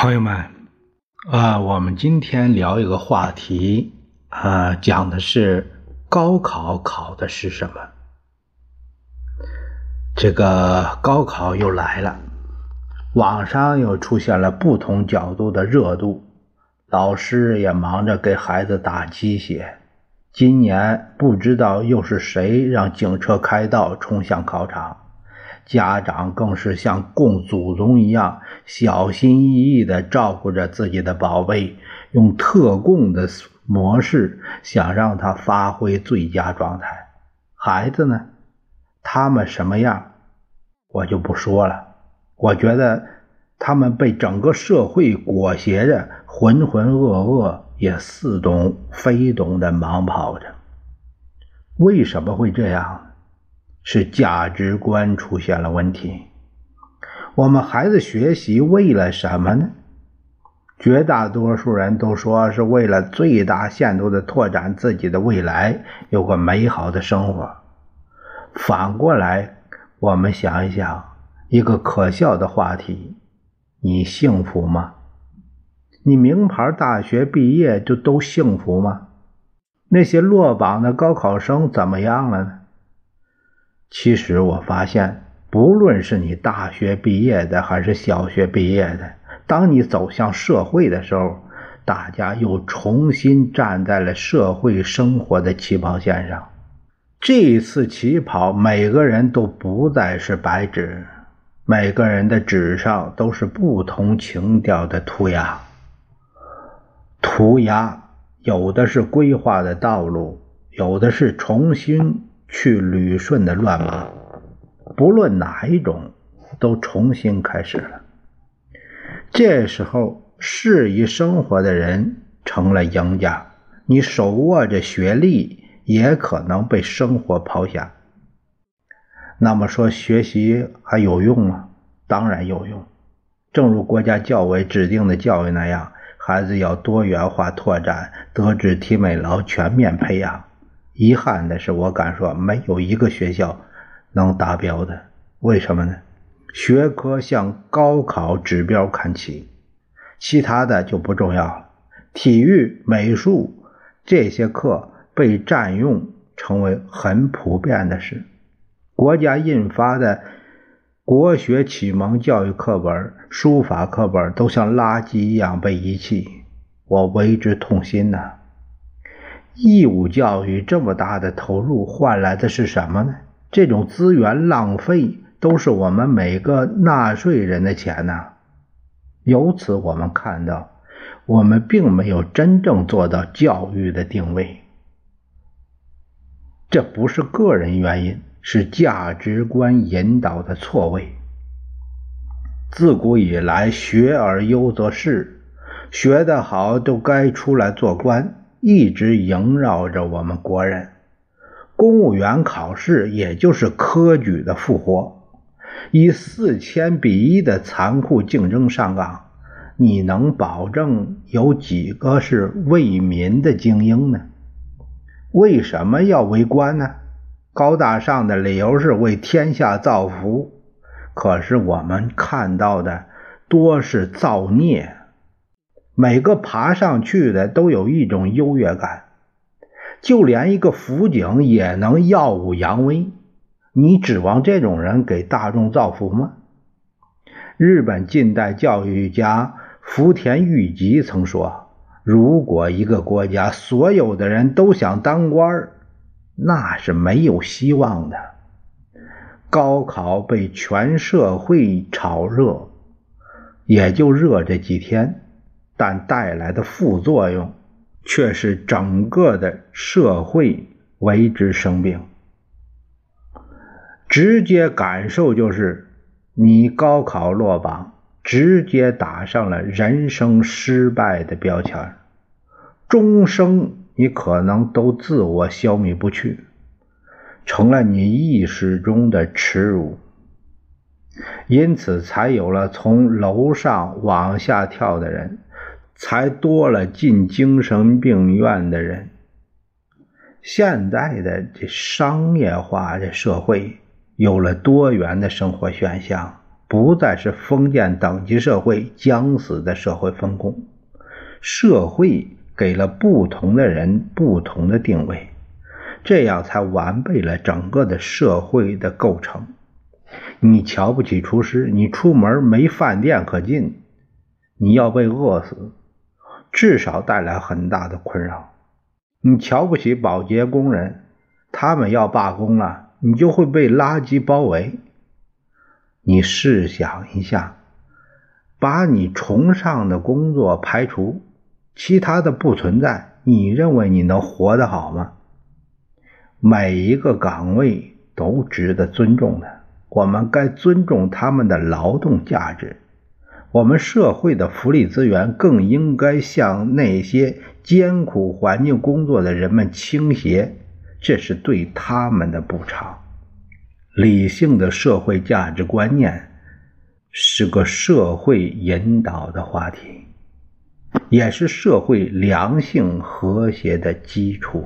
朋友们，啊，我们今天聊一个话题，啊，讲的是高考考的是什么？这个高考又来了，网上又出现了不同角度的热度，老师也忙着给孩子打鸡血。今年不知道又是谁让警车开道冲向考场。家长更是像供祖宗一样小心翼翼地照顾着自己的宝贝，用特供的模式想让他发挥最佳状态。孩子呢？他们什么样，我就不说了。我觉得他们被整个社会裹挟着，浑浑噩噩，也似懂非懂的忙跑着。为什么会这样？是价值观出现了问题。我们孩子学习为了什么呢？绝大多数人都说是为了最大限度的拓展自己的未来，有个美好的生活。反过来，我们想一想，一个可笑的话题：你幸福吗？你名牌大学毕业就都幸福吗？那些落榜的高考生怎么样了呢？其实我发现，不论是你大学毕业的还是小学毕业的，当你走向社会的时候，大家又重新站在了社会生活的起跑线上。这一次起跑，每个人都不再是白纸，每个人的纸上都是不同情调的涂鸦。涂鸦有的是规划的道路，有的是重新。去旅顺的乱码，不论哪一种，都重新开始了。这时候，适宜生活的人成了赢家。你手握着学历，也可能被生活抛下。那么说，学习还有用吗？当然有用。正如国家教委指定的教育那样，孩子要多元化拓展，德智体美劳全面培养。遗憾的是，我敢说没有一个学校能达标的。为什么呢？学科向高考指标看齐，其他的就不重要了。体育、美术这些课被占用，成为很普遍的事。国家印发的国学启蒙教育课本、书法课本都像垃圾一样被遗弃，我为之痛心呐。义务教育这么大的投入换来的是什么呢？这种资源浪费都是我们每个纳税人的钱呐。由此我们看到，我们并没有真正做到教育的定位。这不是个人原因，是价值观引导的错位。自古以来，学而优则仕，学得好都该出来做官。一直萦绕着我们国人，公务员考试也就是科举的复活。以四千比一的残酷竞争上岗，你能保证有几个是为民的精英呢？为什么要为官呢？高大上的理由是为天下造福，可是我们看到的多是造孽。每个爬上去的都有一种优越感，就连一个辅警也能耀武扬威。你指望这种人给大众造福吗？日本近代教育家福田谕吉曾说：“如果一个国家所有的人都想当官那是没有希望的。”高考被全社会炒热，也就热这几天。但带来的副作用，却是整个的社会为之生病。直接感受就是，你高考落榜，直接打上了人生失败的标签，终生你可能都自我消弭不去，成了你意识中的耻辱。因此，才有了从楼上往下跳的人。才多了进精神病院的人。现在的这商业化的社会，有了多元的生活选项，不再是封建等级社会僵死的社会分工，社会给了不同的人不同的定位，这样才完备了整个的社会的构成。你瞧不起厨师，你出门没饭店可进，你要被饿死，至少带来很大的困扰。你瞧不起保洁工人，他们要罢工了，你就会被垃圾包围。你试想一下，把你崇尚的工作排除，其他的不存在，你认为你能活得好吗？每一个岗位都值得尊重的，我们该尊重他们的劳动价值。我们社会的福利资源更应该向那些艰苦环境工作的人们倾斜，这是对他们的补偿。理性的社会价值观念是个社会引导的话题，也是社会良性和谐的基础。